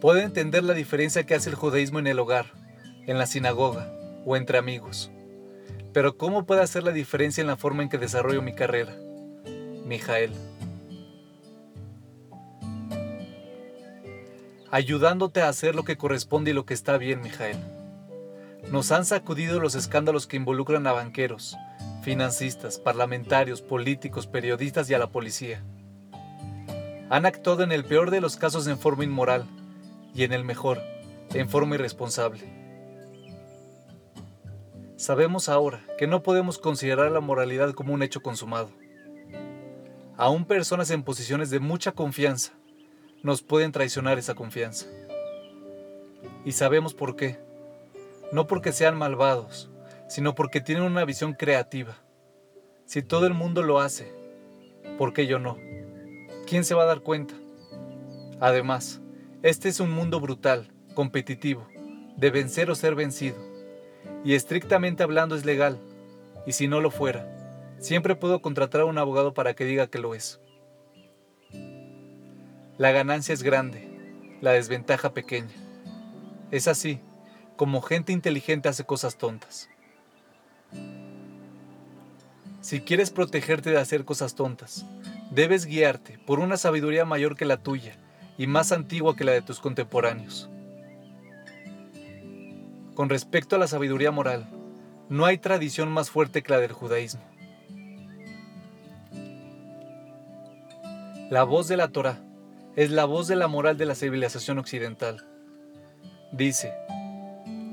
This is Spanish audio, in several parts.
Puede entender la diferencia que hace el judaísmo en el hogar, en la sinagoga o entre amigos. Pero ¿cómo puede hacer la diferencia en la forma en que desarrollo mi carrera? Mijael. Ayudándote a hacer lo que corresponde y lo que está bien, Mijael. Nos han sacudido los escándalos que involucran a banqueros, financistas, parlamentarios, políticos, periodistas y a la policía. Han actuado en el peor de los casos en forma inmoral y en el mejor, en forma irresponsable. Sabemos ahora que no podemos considerar la moralidad como un hecho consumado. Aún personas en posiciones de mucha confianza nos pueden traicionar esa confianza. Y sabemos por qué. No porque sean malvados, sino porque tienen una visión creativa. Si todo el mundo lo hace, ¿por qué yo no? ¿Quién se va a dar cuenta? Además, este es un mundo brutal, competitivo, de vencer o ser vencido. Y estrictamente hablando es legal. Y si no lo fuera, siempre puedo contratar a un abogado para que diga que lo es. La ganancia es grande, la desventaja pequeña. Es así, como gente inteligente hace cosas tontas. Si quieres protegerte de hacer cosas tontas, debes guiarte por una sabiduría mayor que la tuya y más antigua que la de tus contemporáneos. Con respecto a la sabiduría moral, no hay tradición más fuerte que la del judaísmo. La voz de la Torah es la voz de la moral de la civilización occidental. Dice,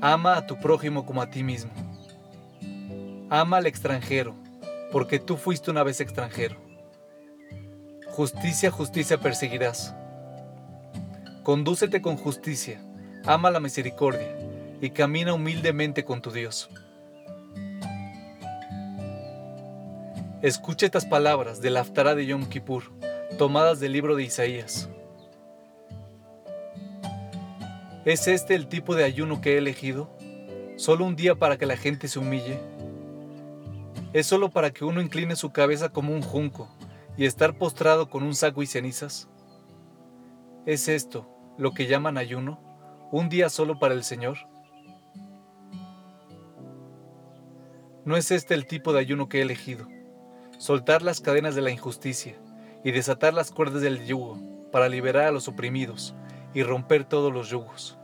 ama a tu prójimo como a ti mismo. Ama al extranjero, porque tú fuiste una vez extranjero. Justicia, justicia perseguirás Condúcete con justicia, ama la misericordia y camina humildemente con tu Dios. Escucha estas palabras del Haftarah de Yom Kippur, tomadas del libro de Isaías. ¿Es este el tipo de ayuno que he elegido? ¿Solo un día para que la gente se humille? ¿Es solo para que uno incline su cabeza como un junco y estar postrado con un saco y cenizas? ¿Es esto lo que llaman ayuno, un día solo para el Señor? No es este el tipo de ayuno que he elegido, soltar las cadenas de la injusticia y desatar las cuerdas del yugo para liberar a los oprimidos y romper todos los yugos.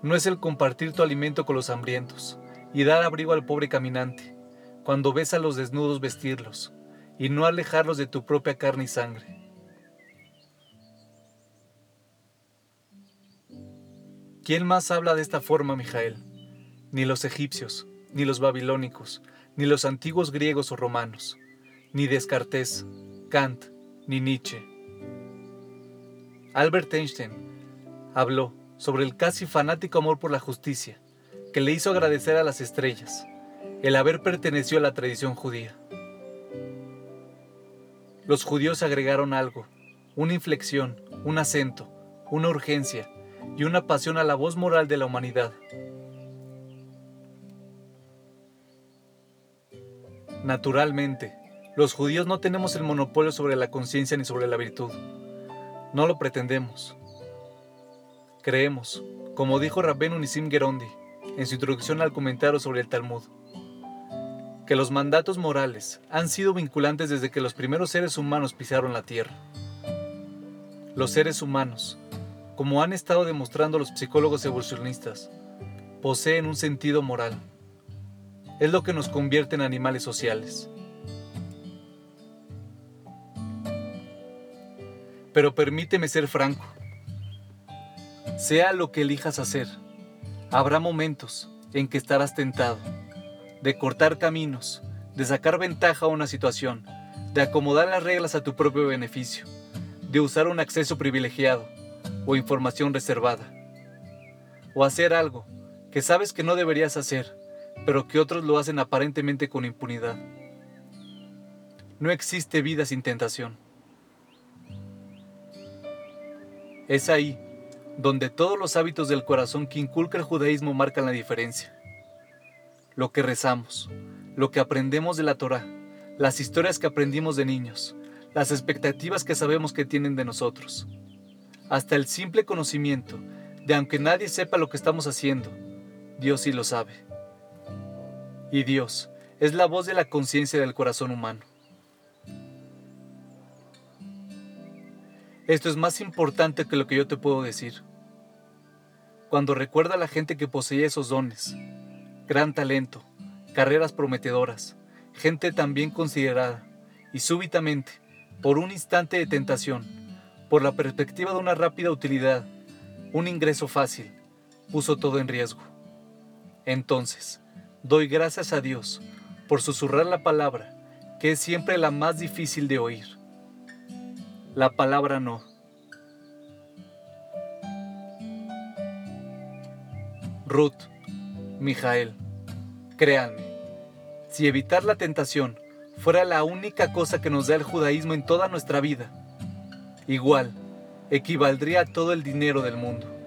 No es el compartir tu alimento con los hambrientos y dar abrigo al pobre caminante, cuando ves a los desnudos vestirlos y no alejarlos de tu propia carne y sangre. ¿Quién más habla de esta forma, Mijael? Ni los egipcios, ni los babilónicos, ni los antiguos griegos o romanos, ni Descartes, Kant, ni Nietzsche. Albert Einstein habló sobre el casi fanático amor por la justicia que le hizo agradecer a las estrellas el haber pertenecido a la tradición judía los judíos agregaron algo, una inflexión, un acento, una urgencia y una pasión a la voz moral de la humanidad. Naturalmente, los judíos no tenemos el monopolio sobre la conciencia ni sobre la virtud. No lo pretendemos. Creemos, como dijo Rabbenu Nisim Gerondi en su introducción al comentario sobre el Talmud, que los mandatos morales han sido vinculantes desde que los primeros seres humanos pisaron la Tierra. Los seres humanos, como han estado demostrando los psicólogos evolucionistas, poseen un sentido moral. Es lo que nos convierte en animales sociales. Pero permíteme ser franco. Sea lo que elijas hacer, habrá momentos en que estarás tentado de cortar caminos, de sacar ventaja a una situación, de acomodar las reglas a tu propio beneficio, de usar un acceso privilegiado o información reservada, o hacer algo que sabes que no deberías hacer, pero que otros lo hacen aparentemente con impunidad. No existe vida sin tentación. Es ahí donde todos los hábitos del corazón que inculca el judaísmo marcan la diferencia lo que rezamos, lo que aprendemos de la Torah, las historias que aprendimos de niños, las expectativas que sabemos que tienen de nosotros, hasta el simple conocimiento de aunque nadie sepa lo que estamos haciendo, Dios sí lo sabe. Y Dios es la voz de la conciencia del corazón humano. Esto es más importante que lo que yo te puedo decir. Cuando recuerda a la gente que poseía esos dones, gran talento, carreras prometedoras, gente tan bien considerada, y súbitamente, por un instante de tentación, por la perspectiva de una rápida utilidad, un ingreso fácil, puso todo en riesgo. Entonces, doy gracias a Dios por susurrar la palabra, que es siempre la más difícil de oír la palabra no. Ruth, Mijael, créanme, si evitar la tentación fuera la única cosa que nos da el judaísmo en toda nuestra vida, igual equivaldría a todo el dinero del mundo.